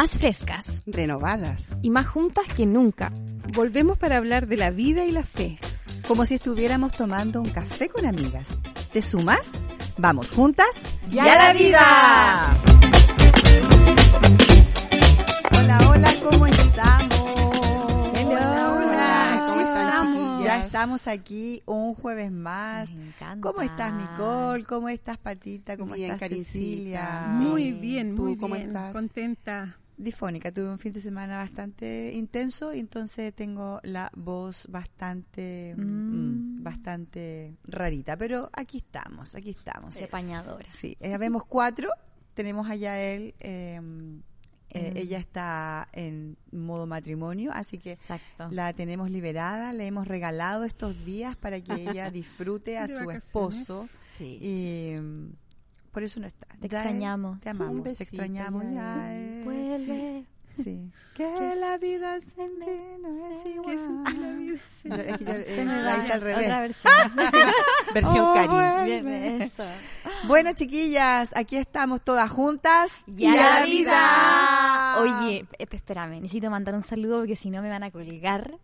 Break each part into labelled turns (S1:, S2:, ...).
S1: más frescas,
S2: renovadas
S3: y más juntas que nunca.
S4: Volvemos para hablar de la vida y la fe.
S5: Como si estuviéramos tomando un café con amigas. ¿Te sumas? Vamos juntas
S1: y a la vida.
S5: Hola, hola, ¿cómo estamos?
S1: Hola, hola,
S2: ¿cómo están?
S5: Ya estamos aquí un jueves más.
S1: Me encanta.
S5: ¿Cómo estás, Nicole? ¿Cómo estás, Patita? ¿Cómo
S2: Bien,
S5: estás. Cecilia?
S2: Sí.
S4: Muy bien,
S2: ¿Tú
S4: muy
S2: cómo
S4: bien.
S2: estás?
S4: Contenta.
S5: Difónica, tuve un fin de semana bastante intenso y entonces tengo la voz bastante
S1: Mm.
S5: mm, bastante rarita, pero aquí estamos, aquí estamos.
S1: De pañadora.
S5: Sí, eh, vemos cuatro, tenemos allá él, eh, eh,
S1: Mm.
S5: ella está en modo matrimonio, así que
S1: Exacto.
S5: la tenemos liberada, le hemos regalado estos días para que ella disfrute a su
S4: vacaciones.
S5: esposo
S2: Sí.
S5: y por eso no está.
S1: Te extrañamos.
S5: Te amamos,
S2: Un
S5: te
S2: besito,
S5: extrañamos,
S2: Yael.
S1: Vuelve.
S5: Sí. Que la vida sin ti no es igual. Yo- es que yo, eh,
S1: Se me
S5: la
S1: va.
S5: hice al revés.
S1: Otra versión.
S2: Versión
S5: Oh,
S2: Cari.
S5: bueno.
S1: Bien, eso.
S5: Bueno, chiquillas, aquí estamos todas juntas.
S1: Y a la vida. Oye, eh, espérame, necesito mandar un saludo porque si no me van a colgar.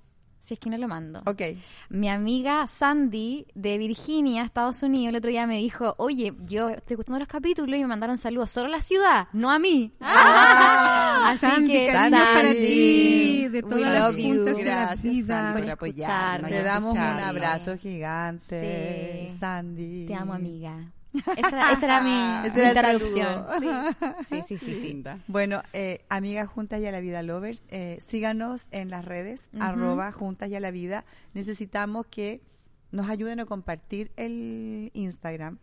S1: Si es que no lo mando.
S5: Ok.
S1: Mi amiga Sandy de Virginia, Estados Unidos, el otro día me dijo, oye, yo estoy escuchando los capítulos y me mandaron saludos solo a la ciudad, no a mí. Así
S4: Sandy,
S1: que Sandy,
S5: para ti,
S4: de
S1: we
S4: todas
S1: love
S4: las
S1: you.
S4: juntas de la
S2: Gracias,
S4: vida.
S2: Sandy, por apoyarnos.
S5: Te damos un abrazo gigante,
S1: Sí.
S5: Sandy.
S1: Te amo, amiga. Esa, esa era mi,
S5: Ese
S1: mi
S5: era el
S1: introducción. Sí, sí, sí, sí.
S2: Linda.
S5: Bueno, eh, amigas juntas y a la vida lovers, eh, síganos en las redes, arroba juntas y a la vida. Necesitamos que nos ayuden a compartir el Instagram,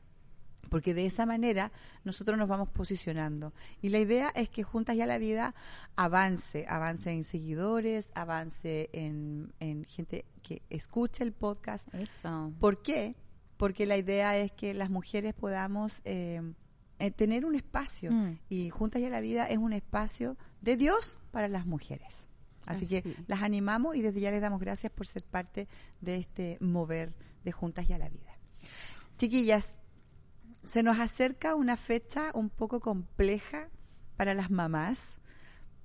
S5: porque de esa manera nosotros nos vamos posicionando. Y la idea es que juntas y a la vida avance, avance en seguidores, avance en, en gente que escuche el podcast.
S1: Eso.
S5: ¿Por qué? Porque la idea es que las mujeres podamos eh, eh, tener un espacio
S1: Mm.
S5: y Juntas y a la Vida es un espacio de Dios para las mujeres. Así que las animamos y desde ya les damos gracias por ser parte de este mover de Juntas y a la Vida. Chiquillas, se nos acerca una fecha un poco compleja para las mamás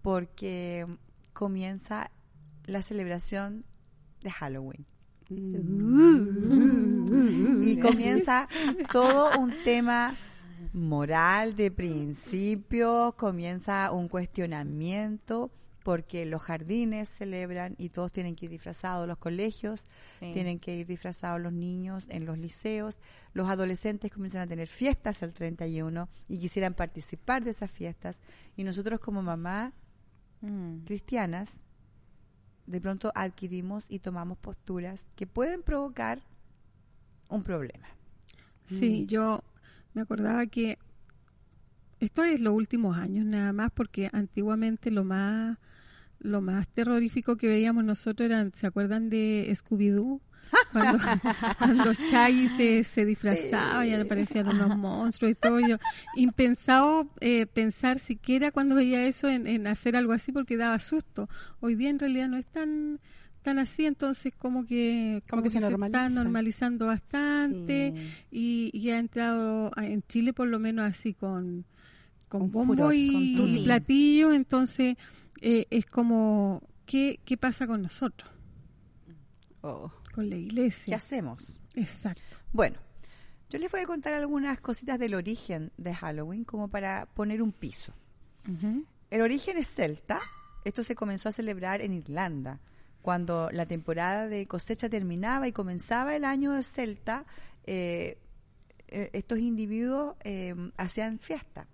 S5: porque comienza la celebración de Halloween. Y comienza todo un tema moral de principio, comienza un cuestionamiento porque los jardines celebran y todos tienen que ir disfrazados, los colegios
S1: Sí.
S5: tienen que ir disfrazados los niños en los liceos, los adolescentes comienzan a tener fiestas el 31 y quisieran participar de esas fiestas y nosotros como mamá
S1: Mm.
S5: cristianas de pronto adquirimos y tomamos posturas que pueden provocar un problema.
S4: Sí,
S5: Mm.
S4: yo me acordaba que esto es los últimos años nada más porque antiguamente lo más lo más terrorífico que veíamos nosotros eran, ¿se acuerdan de Scooby-Doo? Cuando, cuando Shaggy se, se disfrazaba y aparecían unos monstruos y todo. Yo, impensado eh, pensar siquiera cuando veía eso en, en hacer algo así porque daba susto. Hoy día en realidad no es tan tan así, entonces como que,
S2: Como que se
S4: está
S2: normaliza.
S4: normalizando bastante
S1: Sí.
S4: y, y ha entrado a- en Chile por lo menos así con con
S2: Con
S4: bombo
S2: furor,
S4: y,
S1: con
S4: y platillo entonces eh, es como ¿qué, qué pasa con nosotros
S2: Oh.
S4: con la
S5: ¿Qué
S4: iglesia
S5: hacemos?
S4: exacto
S5: Bueno, yo les voy a contar algunas cositas del origen de Halloween como para poner un piso. El origen es celta. Esto se comenzó a celebrar en Irlanda. Cuando la temporada de cosecha terminaba y comenzaba el año de celta, eh, eh, estos individuos eh, hacían fiesta.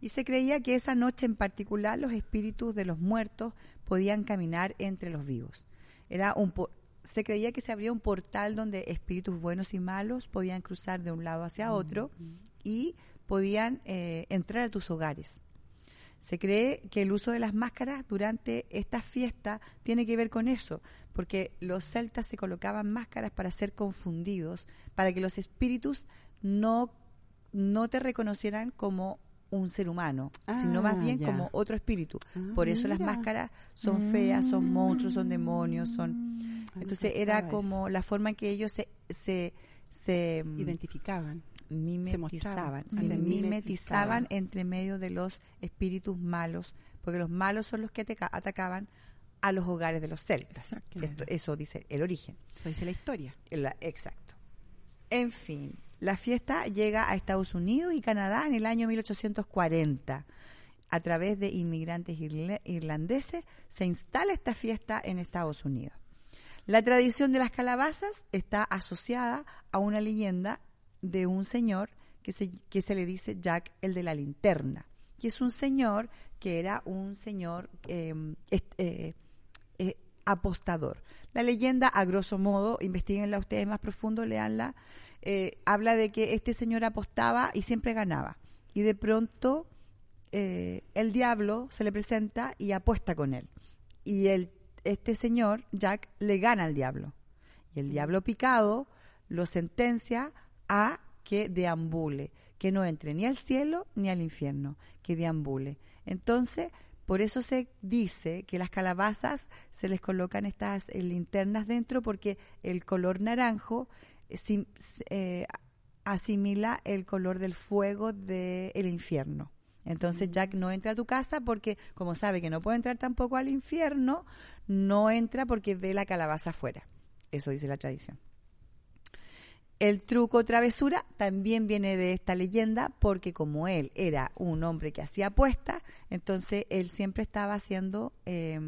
S5: Y se creía que esa noche en particular los espíritus de los muertos podían caminar entre los vivos. Era un po- se creía que se abría un portal donde espíritus buenos y malos podían cruzar de un lado hacia otro y podían eh, entrar a tus hogares. Se cree que el uso de las máscaras durante esta fiesta tiene que ver con eso, porque los celtas se colocaban máscaras para ser confundidos, para que los espíritus no, no te reconocieran como un ser humano, sino más
S2: Ah,
S5: bien
S2: ya.
S5: como otro espíritu.
S2: Ah,
S5: Por eso las máscaras son feas, son monstruos, son demonios, son...
S2: Ah,
S5: Entonces era como la forma en que ellos se, se, se, mm,
S2: Identificaban.
S5: Mimetizaban, se
S2: se
S5: mimetizaban
S2: mimetizaban.
S5: entre medio de los espíritus malos, porque los malos son los que ataca- atacaban a los hogares de los celtas. Esto- eso dice el origen.
S2: Eso dice la historia.
S5: La- exacto. En fin, la fiesta llega a Estados Unidos y Canadá en el año 1840. A través de inmigrantes irle- irlandeses se instala esta fiesta en Estados Unidos. La tradición de las calabazas está asociada a una leyenda de un señor que se, que se le dice Jack el de la linterna, que es un señor que era un señor est- eh, eh, apostador. La leyenda, a grosso modo, investiguenla ustedes más profundo, leanla, eh, habla de que este señor apostaba y siempre ganaba. Y de pronto el diablo se le presenta y apuesta con él. Y el, este señor, Jack, le gana al diablo. Y el diablo picado lo sentencia a que deambule, que no entre ni al cielo ni al infierno, que deambule. Entonces, por eso se dice que las calabazas se les colocan estas eh, linternas dentro porque el color naranjo eh, sim- eh, asimila el color del fuego del infierno. Entonces Jack no entra a tu casa porque, como sabe que no puede entrar tampoco al infierno, no entra porque ve la calabaza afuera. Eso dice la tradición. El truco travesura también viene de esta leyenda porque como él era un hombre que hacía apuestas, entonces él siempre estaba haciendo eh,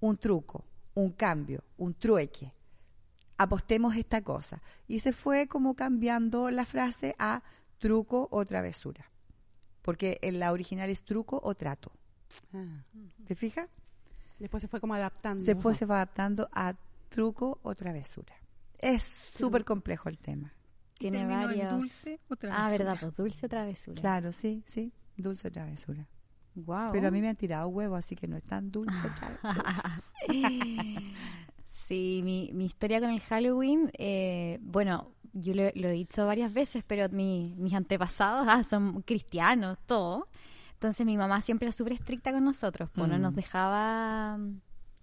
S5: un truco, un cambio, un trueque. Apostemos esta cosa. Y se fue como cambiando la frase a truco o travesura. Porque en la original es truco o trato.
S2: Ah.
S5: ¿Te fijas?
S2: Después se fue como adaptando.
S5: Después se va adaptando a truco o travesura. Es súper complejo el tema.
S1: Tiene
S4: en
S1: varios.
S4: dulce o
S1: Ah,
S4: travesura.
S1: verdad, pues dulce o travesura.
S5: Claro, sí, sí. Dulce o travesura.
S1: Wow.
S5: Pero a mí me han tirado huevos, así que no es tan dulce. travesura.
S1: Sí, mi, mi historia con el Halloween, eh, bueno, yo lo, lo he dicho varias veces, pero mi- mis antepasados ah, son cristianos, todo. Entonces mi mamá siempre era súper estricta con nosotros, pues no
S5: Mm.
S1: nos dejaba...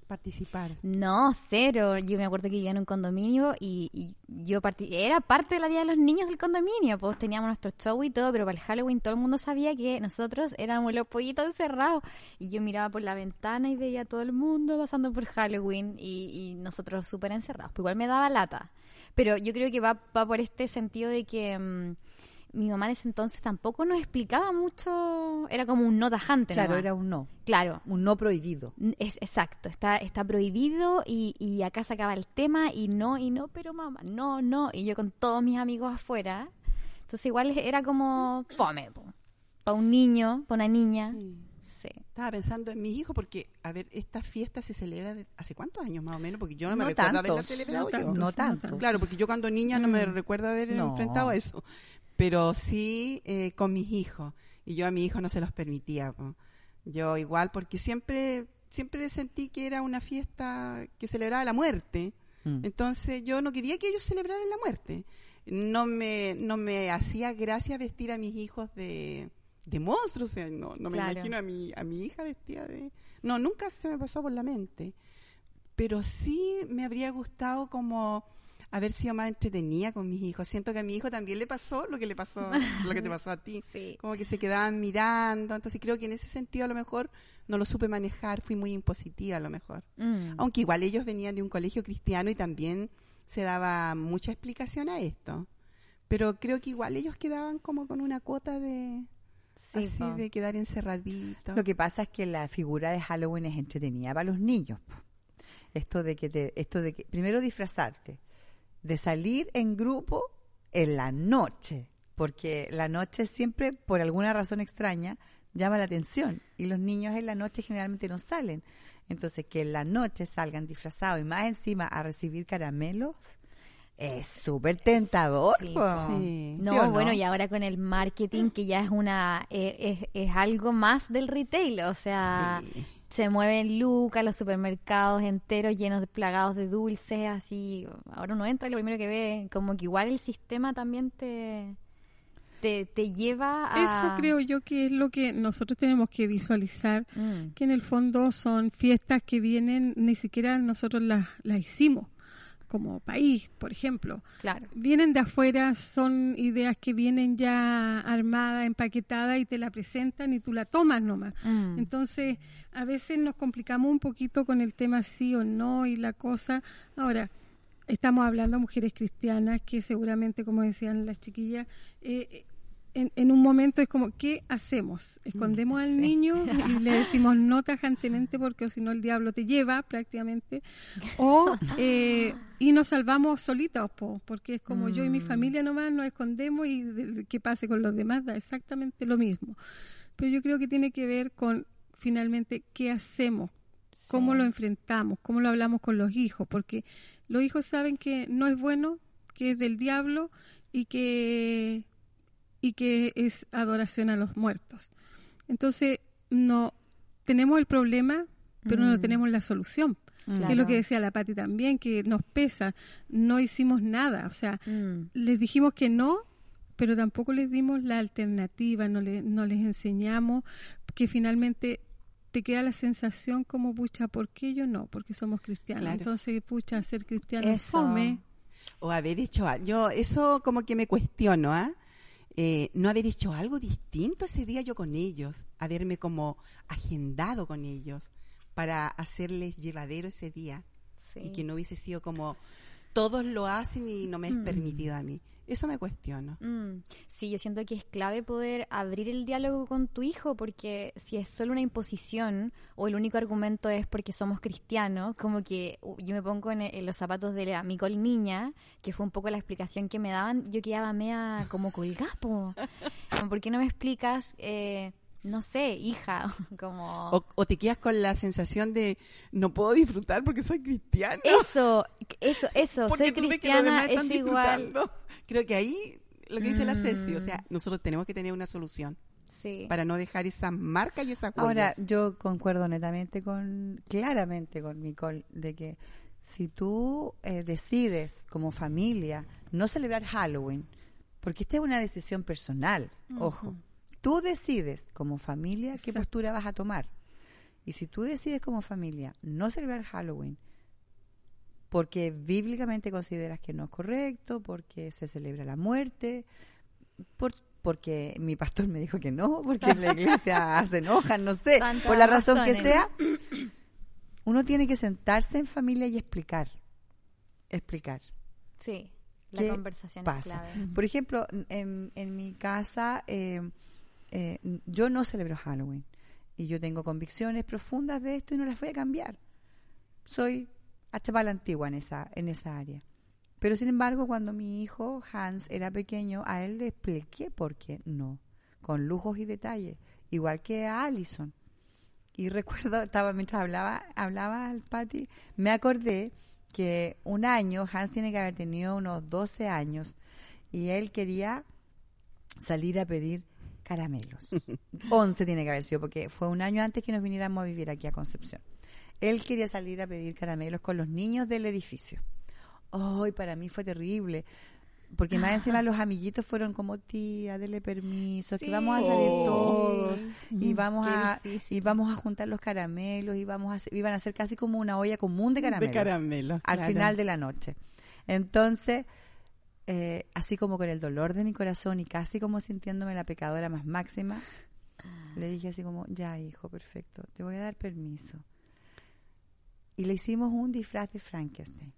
S2: Participar.
S1: No, cero. Yo me acuerdo que vivía en un condominio y, y yo era parte de la vida de los niños del condominio. Pues teníamos nuestro show y todo, pero para el Halloween todo el mundo sabía que nosotros éramos los pollitos encerrados. Y yo miraba por la ventana y veía a todo el mundo pasando por Halloween y, y nosotros súper encerrados. Pues igual me daba lata. Pero yo creo que va, va por este sentido de que mm, mi mamá en ese entonces tampoco nos explicaba mucho. Era como un no tajante.
S5: claro,
S1: nomás.
S5: era un no.
S1: Claro,
S5: Un no prohibido.
S1: es exacto, está, está prohibido y, y acá se acaba el tema y no, y no, pero mamá, no, no. Y yo con todos mis amigos afuera. Entonces igual era como fome, para un niño, para una niña.
S2: Sí.
S1: Sí.
S2: Estaba pensando en mis hijos porque, a ver, esta fiesta se celebra de- hace cuántos años más o menos, porque yo no me
S5: No
S2: recuerdo haberla celebrado
S4: no
S2: yo.
S4: tantos.
S5: No tanto.
S2: Claro, porque yo cuando niña no me
S5: Mm.
S2: recuerdo haber
S5: No.
S2: enfrentado a eso. Pero sí eh, con mis hijos. Y yo a mi hijo no se los permitía. po. Yo igual, porque siempre, siempre sentí que era una fiesta que celebraba la muerte.
S5: Mm.
S2: Entonces yo no quería que ellos celebraran la muerte. No me, no me hacía gracia vestir a mis hijos de, de monstruos. O sea, no, no me
S1: Claro.
S2: imagino a mi, a mi hija vestida de... No, nunca se me pasó por la mente. Pero sí me habría gustado como haber sido más entretenida con mis hijos. Siento que a mi hijo también le pasó lo que le pasó, lo que te pasó a ti.
S1: Sí.
S2: Como que se quedaban mirando. Entonces creo que en ese sentido a lo mejor no lo supe manejar. Fui muy impositiva a lo mejor.
S1: Mm.
S2: Aunque igual ellos venían de un colegio cristiano y también se daba mucha explicación a esto. Pero creo que igual ellos quedaban como con una cuota de
S1: Sí,
S2: así
S1: po.
S2: de quedar encerraditos.
S5: Lo que pasa es que la figura de Halloween es entretenida para los niños. po. Esto de que te, esto de que primero disfrazarte, de salir en grupo en la noche, porque la noche siempre por alguna razón extraña llama la atención y los niños en la noche generalmente no salen. Entonces que en la noche salgan disfrazados y más encima a recibir caramelos es súper tentador.
S1: Sí.
S2: Sí.
S1: No,
S5: ¿Sí o no?
S1: bueno, y ahora con el marketing, que ya es una eh, es, es algo más del retail, o sea,
S2: Sí.
S1: Se mueven lucas, los supermercados enteros llenos de plagados de dulces, así, ahora uno entra y lo primero que ve, como que igual el sistema también te, te, te lleva a...
S4: Eso creo yo que es lo que nosotros tenemos que visualizar,
S1: Mm,
S4: que en el fondo son fiestas que vienen, ni siquiera nosotros las, las hicimos. Como país, por ejemplo.
S1: Claro.
S4: Vienen de afuera, son ideas que vienen ya armadas, empaquetadas y te la presentan y tú la tomas nomás.
S1: Mm.
S4: Entonces, a veces nos complicamos un poquito con el tema sí o no y la cosa. Ahora, estamos hablando de mujeres cristianas que seguramente, como decían las chiquillas, eh, en, en, un momento es como, ¿qué hacemos? ¿Escondemos al niño y le decimos no tajantemente porque si no el diablo te lleva prácticamente? ¿O eh, y nos salvamos solitos? Po, porque es como yo y mi
S1: Mm.
S4: familia nomás nos escondemos y de- que pase con los demás da exactamente lo mismo. Pero yo creo que tiene que ver con finalmente qué hacemos, cómo lo enfrentamos, cómo lo hablamos con los hijos, porque los hijos saben que no es bueno, que es del diablo y que y que es adoración a los muertos. Entonces, no tenemos el problema, pero no
S1: Mm.
S4: tenemos la solución. Que es lo que decía la Pati también, que nos pesa, no hicimos nada, o sea,
S1: Mm.
S4: les dijimos que no, pero tampoco les dimos la alternativa, no, le- no les enseñamos que finalmente te queda la sensación como, pucha, ¿por qué yo no? Porque somos cristianos.
S2: Claro.
S4: Entonces, pucha, ser cristiano es
S1: Eso.
S4: fome.
S2: O haber hecho algo. Yo, eso como que me cuestiono, ¿ah? Eh, no haber hecho algo distinto ese día yo con ellos, haberme como agendado con ellos para hacerles llevadero ese día
S1: Sí.
S2: y que no hubiese sido como todos lo hacen y no me es
S1: Mm.
S2: permitido a mí. Eso me cuestiono.
S1: Mm, Sí, yo siento que es clave poder abrir el diálogo con tu hijo porque si es solo una imposición o el único argumento es porque somos cristianos, como que yo me pongo en, en los zapatos de la Micol niña, que fue un poco la explicación que me daban, yo quedaba mea como colgapo. ¿Por qué no me explicas, eh, no sé, hija, como...
S2: O, o te quedas con la sensación de no puedo disfrutar porque soy cristiana.
S1: Eso, eso, eso,
S2: porque
S1: ser cristiana es igual...
S2: Creo que ahí lo que dice la Ceci, o
S1: Mm.
S2: sea, nosotros tenemos que tener una solución
S1: Sí.
S2: para no dejar esas marcas y esas
S5: Ahora,
S2: huellas.
S5: yo concuerdo netamente con, claramente con Nicole, de que si tú eh, decides como familia no celebrar Halloween, porque esta es una decisión personal, ojo, tú decides como familia qué postura vas a tomar. Y si tú decides como familia no celebrar Halloween, porque bíblicamente consideras que no es correcto, porque se celebra la muerte, por- porque mi pastor me dijo que no, porque en la iglesia se enojan, no sé,
S1: Tantas
S5: por la razón que sea, uno tiene que sentarse en familia y explicar, explicar.
S1: Sí, la
S5: ¿Qué
S1: conversación es clave.
S5: Por ejemplo, en, en mi casa eh, eh, yo no celebro Halloween y yo tengo convicciones profundas de esto y no las voy a cambiar. Soy a chaval antigua en esa, en esa área. Pero sin embargo, cuando mi hijo Hans era pequeño, a él le expliqué por qué no, con lujos y detalles, igual que a Allison. Y recuerdo, estaba mientras hablaba, hablaba al Pati, me acordé que un año, Hans tiene que haber tenido unos 12 años, y él quería salir a pedir caramelos. 11 tiene que haber sido, porque fue un año antes que nos viniéramos a vivir aquí a Concepción. Él quería salir a pedir caramelos con los niños del edificio. Ay, para mí fue terrible. Porque más encima los amiguitos fueron como, tía, dele permiso, que vamos a salir todos y vamos
S1: qué
S5: a
S1: difícil.
S5: y vamos a juntar los caramelos y vamos a hacer- iban a ser casi como una olla común de caramelos
S2: De caramelo.
S5: al
S2: claro.
S5: final de la noche. Entonces, eh, así como con el dolor de mi corazón y casi como sintiéndome la pecadora más máxima, le dije así como, ya hijo, perfecto, te voy a dar permiso. Y le hicimos un disfraz de Frankenstein.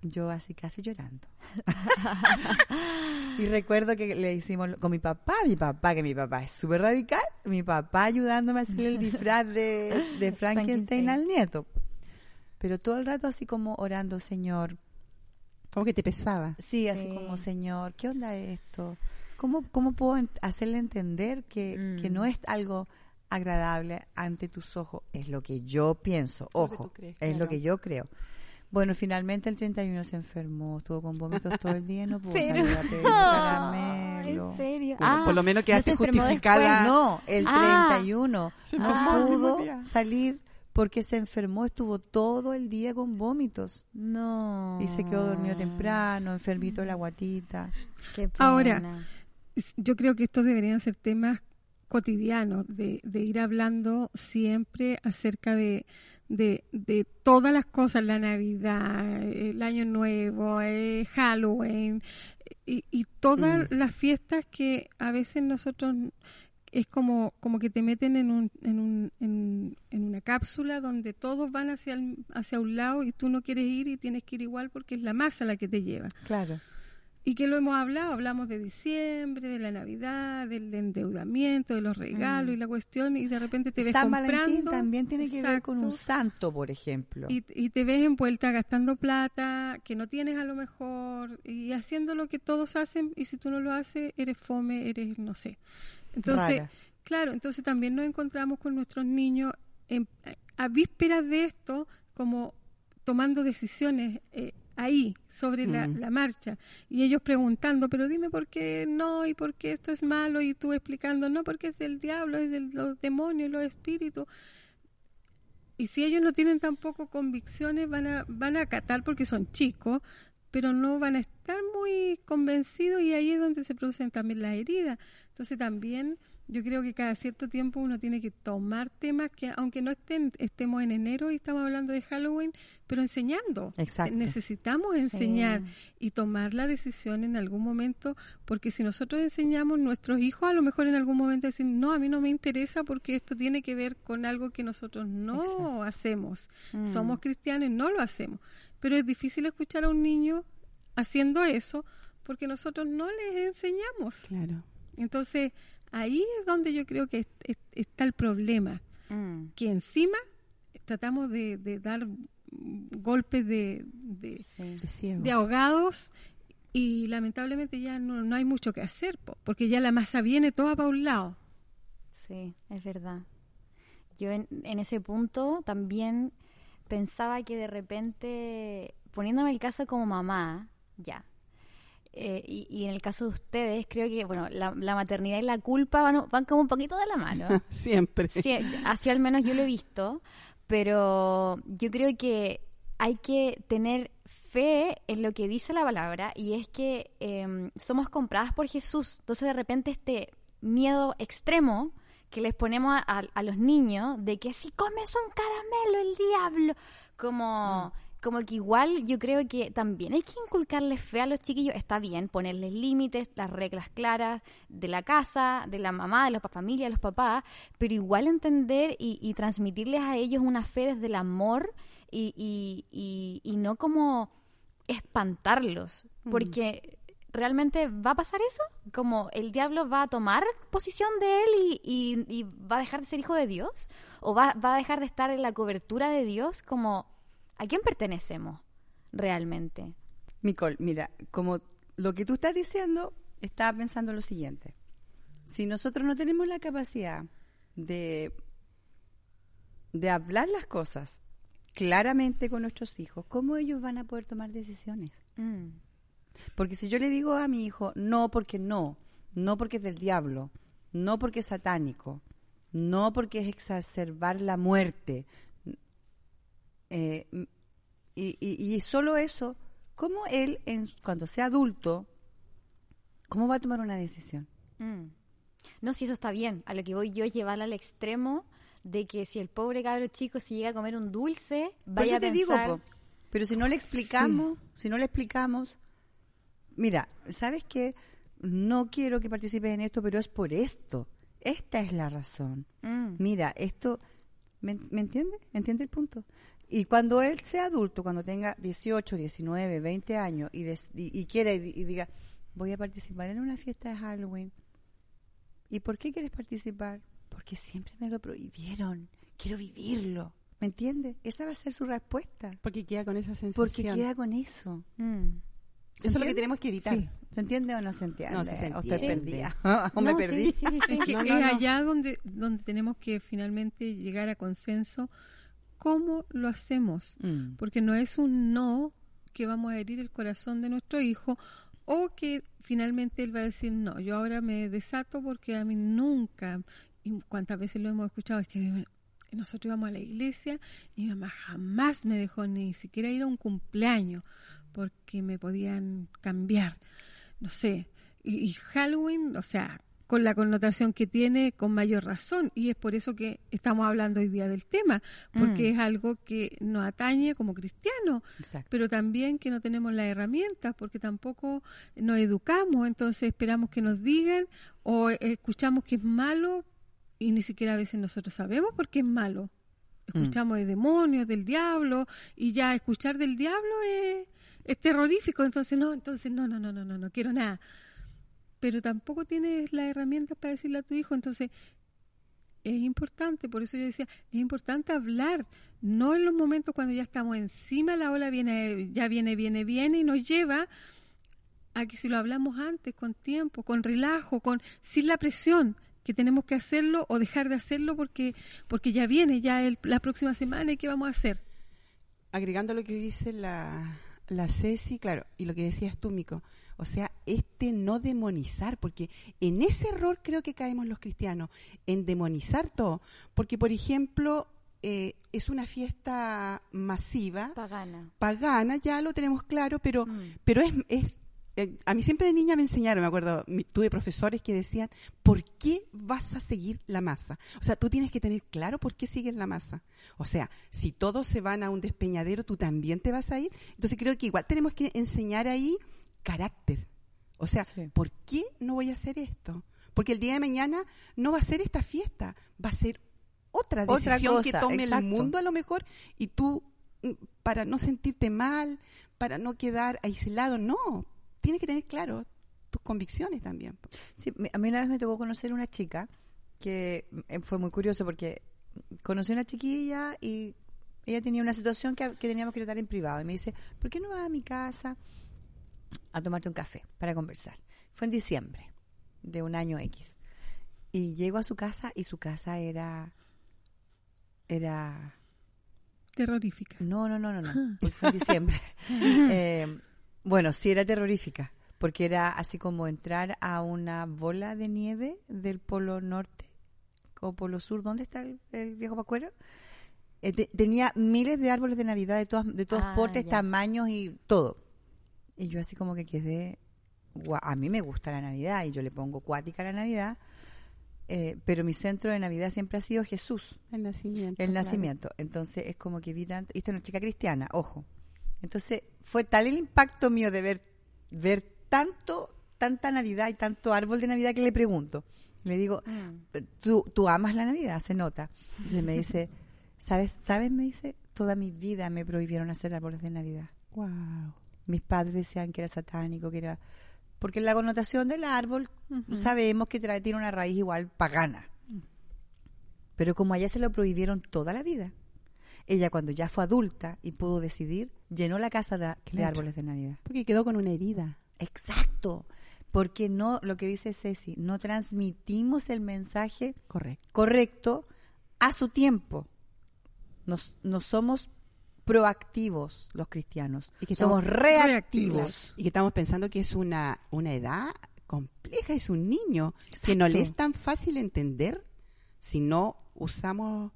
S5: Yo así casi llorando. y recuerdo que le hicimos con mi papá, mi papá, que mi papá es súper radical, mi papá ayudándome a hacer el disfraz de, de Frankenstein
S1: Frankenstein.
S5: al nieto. Pero todo el rato así como orando, Señor.
S2: Como que te pesaba.
S5: Sí, así
S1: Sí.
S5: como, Señor, ¿qué onda esto? ¿Cómo, cómo puedo hacerle entender que, que
S1: Mm.
S5: no es algo agradable ante tus ojos? Es lo que yo pienso, ojo,
S2: crees,
S5: es lo que yo creo. Bueno, finalmente el 31 se enfermó, estuvo con vómitos todo el día y no pudo
S1: Pero-
S5: salir a pedir
S1: Ah,
S5: caramelo.
S1: ¿En serio?
S2: Bueno,
S1: Ah,
S2: por lo menos
S1: ¿no
S2: quedaste justificada.
S1: después?
S5: No, el
S1: Ah.
S5: 31
S2: Se
S5: no pudo salir porque se enfermó, estuvo todo el día con vómitos.
S1: No.
S5: Y se quedó dormido temprano, enfermito la guatita.
S1: Qué pena.
S4: Ahora, yo creo que estos deberían ser temas cotidiano, de, de ir hablando siempre acerca de, de, de todas las cosas, la Navidad, el Año Nuevo, eh, Halloween y, y todas
S2: Mm.
S4: las fiestas que a veces nosotros es como, como que te meten en, un, en, un, en, en una cápsula donde todos van hacia, el- hacia un lado y tú no quieres ir y tienes que ir igual porque es la masa la que te lleva.
S5: Claro.
S4: Y que lo hemos hablado, hablamos de diciembre, de la Navidad, del endeudamiento, de los regalos
S1: Mm.
S4: y la cuestión, y de repente te ves
S5: San
S4: comprando.
S5: Valentín también tiene que ver con un santo, por ejemplo.
S4: y, y te ves envuelta gastando plata que no tienes a lo mejor y haciendo lo que todos hacen y si tú no lo haces eres fome, eres no sé. Entonces,
S5: Rara.
S4: claro, entonces también nos encontramos con nuestros niños en- a vísperas de esto como tomando decisiones eh, ahí sobre la,
S2: Mm.
S4: la marcha y ellos preguntando, pero dime por qué no y por qué esto es malo y tú explicando, no, porque es del diablo, es de los demonios, los espíritus. Y si ellos no tienen tampoco convicciones, van a, van a acatar porque son chicos, pero no van a estar muy convencidos y ahí es donde se producen también las heridas. Entonces también yo creo que cada cierto tiempo uno tiene que tomar temas que, aunque no estén, estemos en enero y estamos hablando de Halloween, pero enseñando.
S5: Exacto.
S4: Necesitamos
S1: Sí.
S4: enseñar y tomar la decisión en algún momento, porque si nosotros enseñamos, nuestros hijos a lo mejor en algún momento dicen, no, a mí no me interesa porque esto tiene que ver con algo que nosotros no
S5: Exacto.
S4: hacemos.
S1: Mm.
S4: Somos cristianos y no lo hacemos. Pero es difícil escuchar a un niño haciendo eso porque nosotros no les enseñamos.
S2: Claro.
S4: Entonces, ahí es donde yo creo que es- es- está el problema,
S1: Mm.
S4: que encima tratamos de, de dar golpes de, de,
S1: Sí.
S2: De ciegos.
S4: de ahogados y lamentablemente ya no, no hay mucho que hacer, po, porque ya la masa viene toda para un lado.
S1: Sí, es verdad. Yo en, en ese punto también pensaba que de repente, poniéndome el caso como mamá, ya. Eh, y, y en el caso de ustedes, creo que, bueno, la, la maternidad y la culpa van, van como un poquito de la mano.
S2: Siempre.
S1: Sí, así al menos yo lo he visto, pero yo creo que hay que tener fe en lo que dice la palabra y es que eh, somos compradas por Jesús. Entonces de repente este miedo extremo que les ponemos a, a- a los niños de que si comes un caramelo el diablo, como... Como que igual yo creo que también hay que inculcarles fe a los chiquillos. Está bien ponerles límites, las reglas claras de la casa, de la mamá, de la familia, de los papás, pero igual entender y, y transmitirles a ellos una fe desde el amor y, y- no como espantarlos. Porque realmente va a pasar eso, como el diablo va a tomar posición de él y, y- y va a dejar de ser hijo de Dios, o va, va a dejar de estar en la cobertura de Dios, como ¿a quién pertenecemos realmente?
S5: Nicole, mira, como lo que tú estás diciendo, estaba pensando lo siguiente. Si nosotros no tenemos la capacidad de, de hablar las cosas claramente con nuestros hijos, ¿cómo ellos van a poder tomar decisiones?
S1: Mm,
S5: Porque si yo le digo a mi hijo, no porque no, no porque es del diablo, no porque es satánico, no porque es exacerbar la muerte, eh, y, y- y solo eso, ¿cómo él, en- cuando sea adulto, cómo va a tomar una decisión?
S1: mm. No, si eso está bien. A lo que voy yo es llevarlo al extremo de que si el pobre cabro chico si llega a comer un dulce,
S5: Por
S1: vaya
S5: eso
S1: a
S5: te
S1: pensar...
S5: digo, po, pero si no le explicamos, si no le explicamos, mira, ¿sabes qué? No quiero que participes en esto, pero es por esto. Esta es la razón.
S1: Mm,
S5: Mira, esto, ¿me, me entiende? ¿Entiende el punto? Y cuando él sea adulto, cuando tenga 18, 19, 20 años y, des- y, y quiera y, di- y diga, voy a participar en una fiesta de Halloween. ¿Y por qué quieres participar? Porque siempre me lo prohibieron. Quiero vivirlo. ¿Me entiende? Esa va a ser su respuesta.
S2: Porque queda con esa sensación.
S5: Porque queda con eso.
S1: mm.
S2: Eso es lo que
S5: entiende?
S2: tenemos que evitar.
S4: Sí.
S5: ¿Se entiende o no se entiende?
S2: No, sí se
S5: ¿O estoy
S2: entiende.
S5: perdida? ¿O me
S1: No, sí,
S5: perdí?
S1: sí, sí, sí.
S4: Es que
S2: No, no,
S4: es
S2: no.
S4: allá donde, donde tenemos que finalmente llegar a consenso cómo lo hacemos.
S5: Mm.
S4: Porque no es un no que vamos a herir el corazón de nuestro hijo o que finalmente él va a decir, no, yo ahora me desato porque a mí nunca, y cuántas veces lo hemos escuchado, es que nosotros íbamos a la iglesia y mi mamá jamás me dejó ni siquiera ir a un cumpleaños porque me podían cambiar, no sé. Y, y Halloween, o sea, con la connotación que tiene con mayor razón y es por eso que estamos hablando hoy día del tema, porque
S1: Mm.
S4: es algo que nos atañe como cristianos,
S5: Exacto.
S4: pero también que no tenemos las herramientas porque tampoco nos educamos, entonces esperamos que nos digan o escuchamos que es malo y ni siquiera a veces nosotros sabemos por qué es malo. Escuchamos de demonios, del diablo y ya escuchar del diablo es, es terrorífico, entonces no, entonces no, no, no, no, no, no quiero nada. Pero tampoco tienes las herramientas para decirle a tu hijo, entonces es importante, por eso yo decía, es importante hablar, no en los momentos cuando ya estamos encima, la ola viene, ya viene, viene, viene y nos lleva a que si lo hablamos antes, con tiempo, con relajo, con sin la presión que tenemos que hacerlo o dejar de hacerlo porque porque ya viene ya el, la próxima semana y qué vamos a hacer.
S2: agregando lo que dice la, la Ceci, claro, y lo que decías tú, Mico, o sea, este no demonizar, porque en ese error creo que caemos los cristianos, en demonizar todo, porque por ejemplo, eh, es una fiesta masiva,
S1: Pagana.
S2: pagana, ya lo tenemos claro, pero,
S1: Mm.
S2: pero es, es eh, a mí siempre de niña me enseñaron, me acuerdo, mi- tuve profesores que decían, ¿por qué vas a seguir la masa? O sea, tú tienes que tener claro por qué sigues la masa. O sea, si todos se van a un despeñadero, tú también te vas a ir. Entonces creo que igual tenemos que enseñar ahí carácter. O sea,
S5: Sí.
S2: ¿por qué no voy a hacer esto? Porque el día de mañana no va a ser esta fiesta, va a ser otra
S5: Otra
S2: decisión que tome
S5: exacto.
S2: el mundo a lo mejor y tú mm, para no sentirte mal, para no quedar aislado, no, tienes que tener claro tus convicciones también.
S5: Sí, a mí una vez me tocó conocer una chica que eh, fue muy curioso porque conocí a una chiquilla y ella tenía una situación que, que teníamos que tratar en privado y me dice, ¿por qué no vas a mi casa a tomarte un café para conversar? Fue en diciembre de un año X. Y llego a su casa y su casa era... Era...
S4: Terrorífica.
S5: No, no, no, no, no. porque fue en diciembre. Eh, bueno, sí era terrorífica, porque era así como entrar a una bola de nieve del polo norte o polo sur. ¿Dónde está el, el viejo Pascuero? Eh, te- tenía miles de árboles de Navidad de, todas, de todos
S1: Ah,
S5: portes,
S1: ya.
S5: tamaños y todo. Y yo así como que quedé... guau, a mí me gusta la Navidad y yo le pongo cuática a la Navidad, eh, pero mi centro de Navidad siempre ha sido Jesús
S2: El nacimiento.
S5: el
S2: claro.
S5: nacimiento. Entonces es como que vi tanto, y esta es una chica cristiana, ojo. Entonces fue tal el impacto mío de ver, ver tanto, tanta Navidad y tanto árbol de Navidad que le pregunto. Le digo,
S1: Mm.
S5: ¿tú, tú amas la Navidad, se nota. Entonces me dice, ¿sabes? ¿Sabes? Me dice, toda mi vida me prohibieron hacer árboles de Navidad.
S2: Wow.
S5: Mis padres decían que era satánico, que era... Porque la connotación del árbol sabemos que trae, tiene una raíz igual pagana. Pero como a ella se lo prohibieron toda la vida, ella cuando ya fue adulta y pudo decidir, llenó la casa de, árboles de Navidad.
S2: Porque quedó con una herida.
S5: Exacto. Porque no, lo que dice Ceci, no transmitimos el mensaje
S2: Correcto.
S5: correcto a su tiempo. Nos, no somos proactivos los cristianos,
S2: Y que
S5: somos reactivos.
S2: Y que estamos pensando que es una, una edad compleja, es un niño, que no le es tan fácil entender si no usamos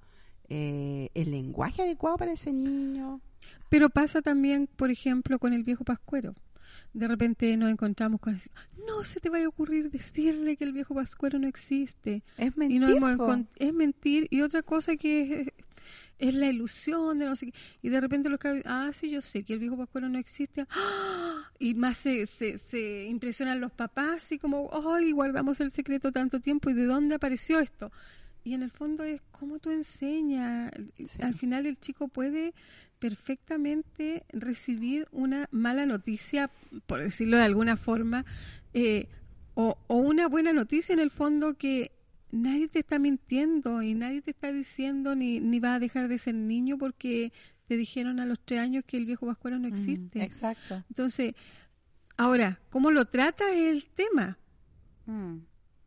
S2: eh, el lenguaje adecuado para ese niño.
S4: Pero pasa también, por ejemplo, con el viejo Pascuero. De repente nos encontramos con así, no se te vaya a ocurrir decirle que el viejo Pascuero no existe.
S5: Es
S4: y
S5: mentir.
S4: nos hemos es mentir y otra cosa que es, es la ilusión de no sé qué. Y de repente los cabros, ah, sí, yo sé que el viejo Pascuero no existe. ¡Ah! Y más se, se, se impresionan los papás y como, ay, guardamos el secreto tanto tiempo y de dónde apareció esto. Y en el fondo es cómo tú enseñas.
S2: Sí.
S4: Al final el chico puede perfectamente recibir una mala noticia, por decirlo de alguna forma, eh, o, o una buena noticia en el fondo que nadie te está mintiendo y nadie te está diciendo ni, ni va a dejar de ser niño porque te dijeron a los tres años que el viejo Pascuero no existe.
S5: Exacto.
S4: Entonces, ahora, ¿cómo lo trata es el tema?
S1: Mm.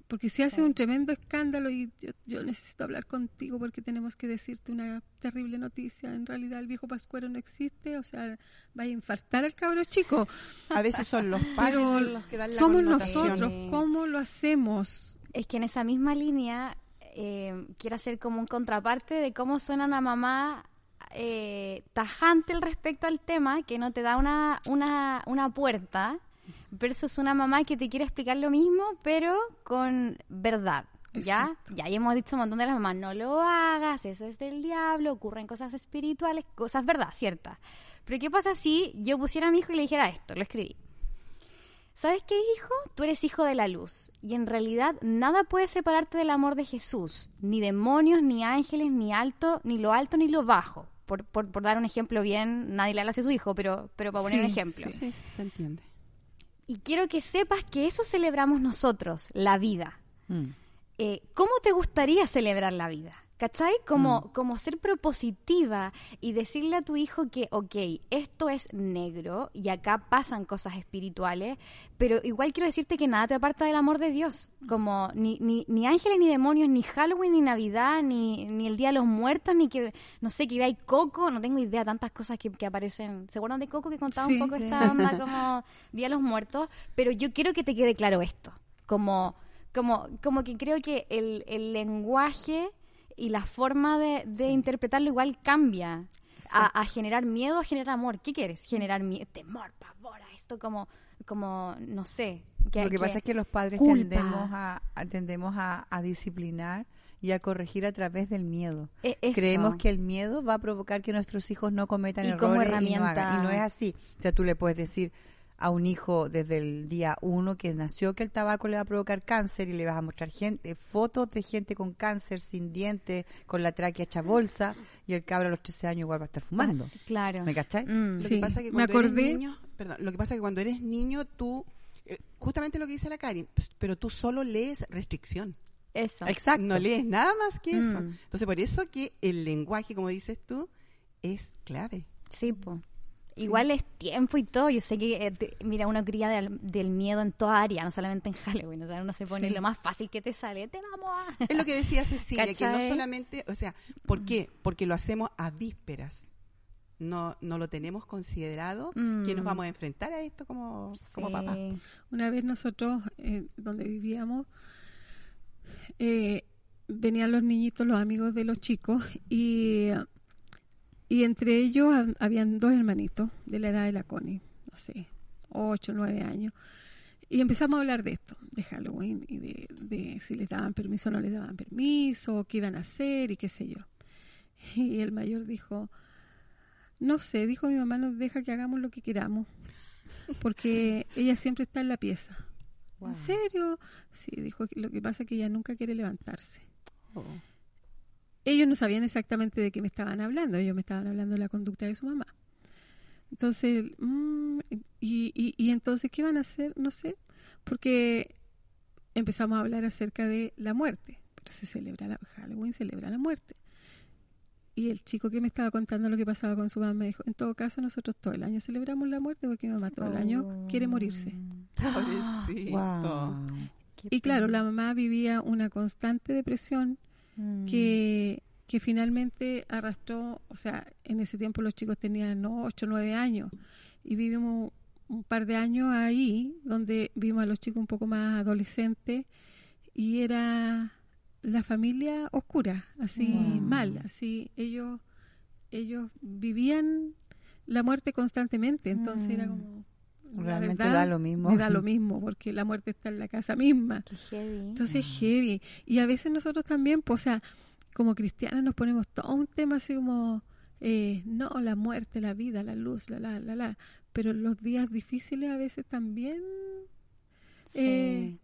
S4: Porque si hace un tremendo escándalo y yo, yo necesito hablar contigo porque tenemos que decirte una terrible noticia. En realidad el viejo Pascuero no existe, o sea, va a infartar al cabro chico.
S2: A veces son los padres
S4: Pero
S2: los que dan la
S4: somos nosotros, ¿cómo lo hacemos?
S1: Es que en esa misma línea eh, quiero hacer como un contraparte de cómo suena una mamá eh, tajante al respecto al tema, que no te da una, una, una puerta, versus una mamá que te quiere explicar lo mismo, pero con verdad. ¿Ya? Ya hemos dicho un montón de las mamás, no lo hagas, eso es del diablo, ocurren cosas espirituales, cosas verdad, ciertas. Pero ¿qué pasa si yo pusiera a mi hijo y le dijera esto? Lo escribí. ¿Sabes qué, hijo? Tú eres hijo de la luz. Y en realidad nada puede separarte del amor de Jesús. Ni demonios, ni ángeles, ni alto, ni lo alto, ni lo bajo. Por, por, por dar un ejemplo bien, nadie le habla a su hijo, pero, pero para poner un
S2: Sí,
S1: ejemplo.
S2: Sí, sí, se entiende.
S1: Y quiero que sepas que eso celebramos nosotros, la vida.
S5: Mm.
S1: Eh, ¿Cómo te gustaría celebrar la vida? ¿Cachai? Como,
S5: Mm.
S1: como ser propositiva y decirle a tu hijo que, ok, esto es negro y acá pasan cosas espirituales, pero igual quiero decirte que nada te aparta del amor de Dios. Como ni, ni, ni ángeles, ni demonios, ni Halloween, ni Navidad, ni, ni el Día de los Muertos, ni que, no sé, que hay Coco, no tengo idea, tantas cosas que, que aparecen. ¿Se acuerdan de Coco que contaba
S4: Sí,
S1: un poco
S5: sí.
S1: esta onda como Día de los Muertos? Pero yo quiero que te quede claro esto, como como, como que creo que el, el lenguaje y la forma de, de interpretarlo igual cambia a, a generar miedo, a generar amor. ¿Qué quieres? Generar miedo, temor, pavor, a esto como, como no sé.
S5: Lo que pasa es que los padres
S1: culpa.
S5: tendemos, a, tendemos a, a disciplinar y a corregir a través del miedo.
S1: E-.
S5: Creemos que el miedo va a provocar que nuestros hijos no cometan
S1: Y como
S5: errores y no
S1: herramienta-
S5: hagan. Y no es así. O sea, tú le puedes decir a un hijo desde el día uno que nació que el tabaco le va a provocar cáncer y le vas a mostrar gente, fotos de gente con cáncer, sin dientes, con la tráquea hecha bolsa y el cabro a los 13 años igual va a estar fumando.
S1: Claro.
S5: ¿Me cachai?
S1: Mm.
S2: Lo
S4: Sí,
S2: que pasa es que
S4: me
S2: cuando eres niño, perdón, lo que pasa es que cuando eres niño tú eh, justamente lo que dice la Karin, pues, pero tú solo lees restricción.
S1: Eso.
S5: Exacto.
S2: No lees nada más que eso.
S1: Mm.
S2: Entonces, por eso que el lenguaje, como dices tú, es clave.
S1: Sí, po. Igual es tiempo y todo. Yo sé que, eh, te- mira, uno cría del, del miedo en toda área, no solamente en Halloween. O sea, uno se pone lo más fácil que te sale. Te vamos a.
S2: Es lo que decía Cecilia, que no solamente, o sea, ¿por qué? Porque lo hacemos a vísperas. No, no lo tenemos considerado que nos
S1: Mm.
S2: vamos a enfrentar a esto como, como
S1: Sí.
S2: papá.
S4: Una vez nosotros, eh, donde vivíamos, eh, venían los niñitos, los amigos de los chicos, y, y entre ellos hab- habían dos hermanitos de la edad de la Connie, no sé, ocho, nueve años. Y empezamos a hablar de esto, de Halloween, y de, de si les daban permiso o no les daban permiso, qué iban a hacer y qué sé yo. Y el mayor dijo, no sé, dijo mi mamá nos deja que hagamos lo que queramos, porque ella siempre está en la pieza.
S5: Wow.
S4: ¿En serio? Sí, dijo lo que pasa es que ella nunca quiere levantarse.
S2: Oh.
S4: Ellos no sabían exactamente de qué me estaban hablando, ellos me estaban hablando de la conducta de su mamá. Entonces, mm, y, y, y entonces, ¿qué van a hacer? No sé, porque empezamos a hablar acerca de la muerte, pero se celebra la, Halloween, celebra la muerte. Y el chico que me estaba contando lo que pasaba con su mamá me dijo, en todo caso nosotros todo el año celebramos la muerte porque mi mamá todo el año quiere morirse.
S2: Pobrecito.
S5: Wow.
S1: Qué
S4: Y claro, la mamá vivía una constante depresión
S1: Mm.
S4: que, que finalmente arrastró, o sea, en ese tiempo los chicos tenían ¿no? 8 o 9 años y vivimos un par de años ahí donde vimos a los chicos un poco más adolescentes y era la familia oscura, así
S5: Wow.
S4: mal, así ellos ellos vivían la muerte constantemente, entonces era
S1: Mm.
S4: como
S5: Realmente
S4: verdad,
S5: da lo mismo.
S4: me da lo mismo porque la muerte está en la casa misma.
S1: Qué heavy.
S4: Entonces es heavy. Y a veces nosotros también, pues, o sea, como cristianas nos ponemos todo un tema así como, eh, no, la muerte, la vida, la luz, la, la, la, la. Pero los días difíciles a veces también
S1: Sí.
S4: eh,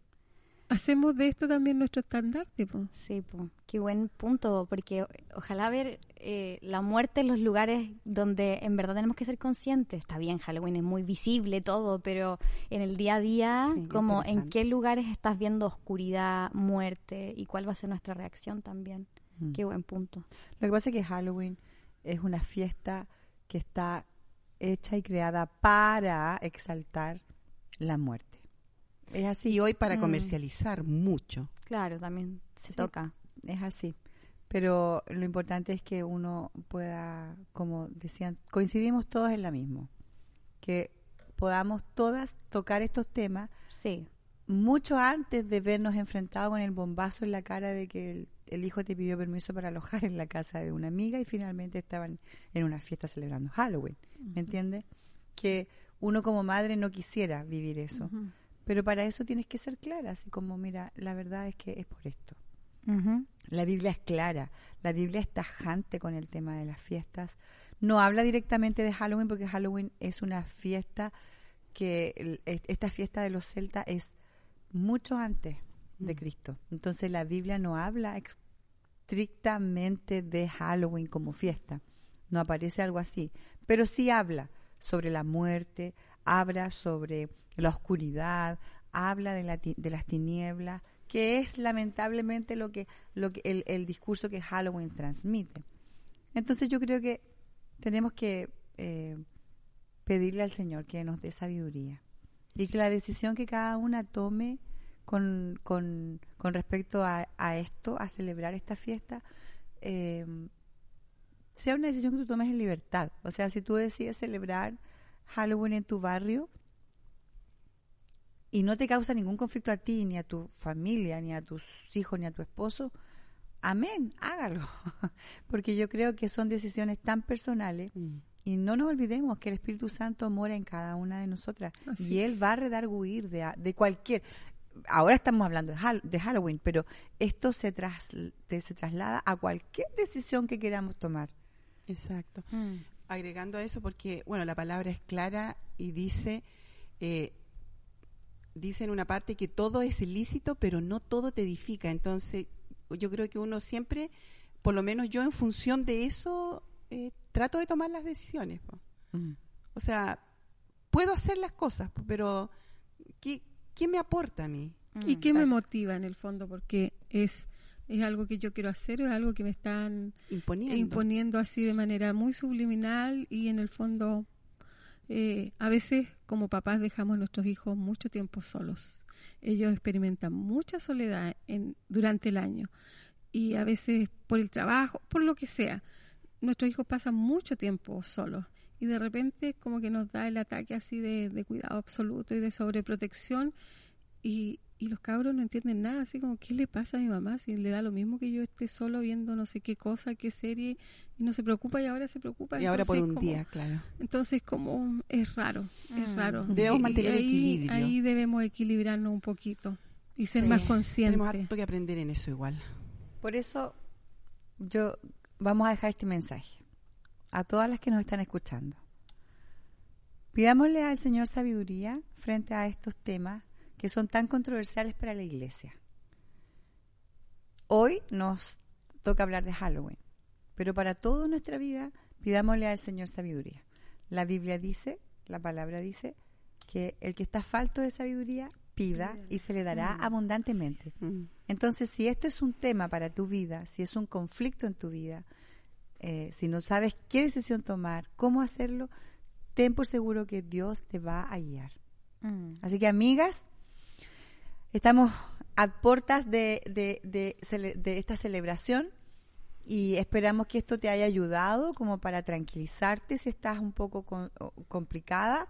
S4: hacemos de esto también nuestro estandarte, pues.
S1: Sí, po. qué buen punto, porque ojalá ver eh, la muerte en los lugares donde en verdad tenemos que ser conscientes. Está bien, Halloween es muy visible todo, pero en el día a día,
S2: Sí,
S1: como en qué lugares estás viendo oscuridad, muerte y cuál va a ser nuestra reacción también.
S5: Mm.
S1: Qué buen punto.
S5: Lo que pasa es que Halloween es una fiesta que está hecha y creada para exaltar la muerte. Es así.
S2: Y hoy para
S1: Mm.
S2: comercializar mucho.
S1: Claro, también se
S5: Sí.
S1: toca.
S5: Es así. Pero lo importante es que uno pueda, como decían, coincidimos todos en la misma. Que podamos todas tocar estos temas
S1: Sí,
S5: mucho antes de vernos enfrentados con el bombazo en la cara de que el, el hijo te pidió permiso para alojar en la casa de una amiga y finalmente estaban en una fiesta celebrando Halloween. ¿Me entiendes? Que uno como madre no quisiera vivir eso. Pero para eso tienes que ser clara, así como, mira, la verdad es que es por esto. La Biblia es clara, la Biblia es tajante con el tema de las fiestas. No habla directamente de Halloween porque Halloween es una fiesta que esta fiesta de los celtas es mucho antes de mm. Cristo. Entonces la Biblia no habla estrictamente de Halloween como fiesta. No aparece algo así, pero sí habla sobre la muerte, habla sobre la oscuridad, habla de, la, de las tinieblas, que es lamentablemente lo que, lo que el, el, discurso que Halloween transmite. Entonces yo creo que tenemos que eh, pedirle al Señor que nos dé sabiduría y que la decisión que cada una tome con, con, con respecto a, a, esto, a celebrar esta fiesta, eh, sea una decisión que tú tomes en libertad. O sea, si tú decides celebrar Halloween en tu barrio y no te causa ningún conflicto a ti, ni a tu familia, ni a tus hijos, ni a tu esposo, amén, hágalo. Porque yo creo que son decisiones tan personales. Mm. Y no nos olvidemos que el Espíritu Santo mora en cada una de nosotras. y Él va a redarguir de, de cualquier ahora estamos hablando de, Halloween, pero esto se, tras, se traslada a cualquier decisión que queramos tomar.
S2: Exacto. Mm. Agregando a eso, porque, bueno, la palabra es clara y dice, eh, dice en una parte que todo es ilícito, pero no todo te edifica. Entonces, yo creo que uno siempre, por lo menos yo en función de eso, eh, trato de tomar las decisiones. Mm. O sea, puedo hacer las cosas, pero ¿qué, ¿qué me aporta a mí?
S4: ¿Y qué me motiva en el fondo? Porque es, es algo que yo quiero hacer, es algo que me están imponiendo, imponiendo así de manera muy subliminal y en el fondo eh, a veces como papás dejamos a nuestros hijos mucho tiempo solos. Ellos experimentan mucha soledad en, durante el año y a veces por el trabajo, por lo que sea, nuestros hijos pasan mucho tiempo solos y de repente como que nos da el ataque así de, cuidado absoluto y de sobreprotección y, y los cabros no entienden nada, así como, ¿qué le pasa a mi mamá? Si le da lo mismo que yo esté solo viendo no sé qué cosa, qué serie, y no se preocupa y ahora se preocupa.
S2: Y ahora por un día, claro.
S4: Entonces, como es raro, es mm. raro.
S2: Debemos mantener
S4: ahí,
S2: equilibrio.
S4: Ahí debemos equilibrarnos un poquito y ser más conscientes.
S2: Tenemos harto que aprender en eso igual.
S5: Por eso, yo, vamos a dejar este mensaje a todas las que nos están escuchando. Pidámosle al Señor sabiduría frente a estos temas que son tan controversiales para la iglesia. Hoy nos toca hablar de Halloween, pero para toda nuestra vida pidámosle al Señor sabiduría. La Biblia dice, la palabra dice, que el que está falto de sabiduría pida y se le dará mm. abundantemente. Mm. Entonces, si esto es un tema para tu vida, si es un conflicto en tu vida, eh, si no sabes qué decisión tomar, cómo hacerlo, ten por seguro que Dios te va a guiar. Mm. Así que amigas, estamos a puertas de, de, esta celebración y esperamos que esto te haya ayudado como para tranquilizarte si estás un poco complicada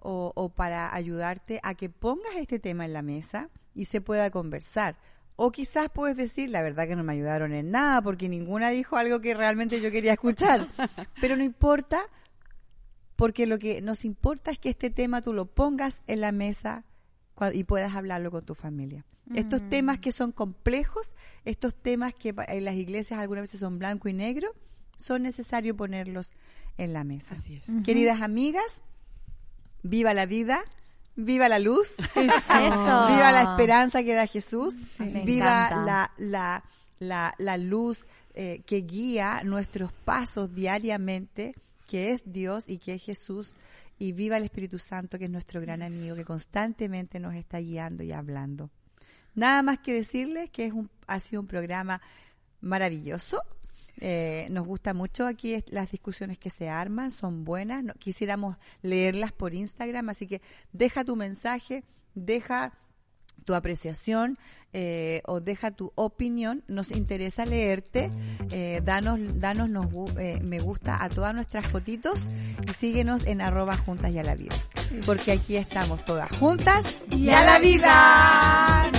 S5: o, o para ayudarte a que pongas este tema en la mesa y se pueda conversar o quizás puedes decir, la verdad que no me ayudaron en nada porque ninguna dijo algo que realmente yo quería escuchar. Pero no importa, porque lo que nos importa es que este tema tú lo pongas en la mesa y puedas hablarlo con tu familia. Estos mm. temas que son complejos, estos temas que en las iglesias algunas veces son blanco y negro, son necesarios ponerlos en la mesa.
S2: Así es.
S5: Queridas amigas, viva la vida Viva la luz, viva la esperanza que da Jesús, viva la, la, la, la, luz eh, que guía nuestros pasos diariamente, que es Dios y que es Jesús, y viva el Espíritu Santo, que es nuestro gran amigo, que constantemente nos está guiando y hablando. Nada más que decirles que es un, ha sido un programa maravilloso. Eh, nos gusta mucho aquí las discusiones que se arman, son buenas. quisiéramos leerlas por Instagram, así que deja tu mensaje, deja tu apreciación eh, o deja tu opinión. Nos interesa leerte. Eh, danos danos nos, me gusta a todas nuestras fotitos y síguenos en arroba juntas y a la vida. Porque aquí estamos todas juntas y, a la vida.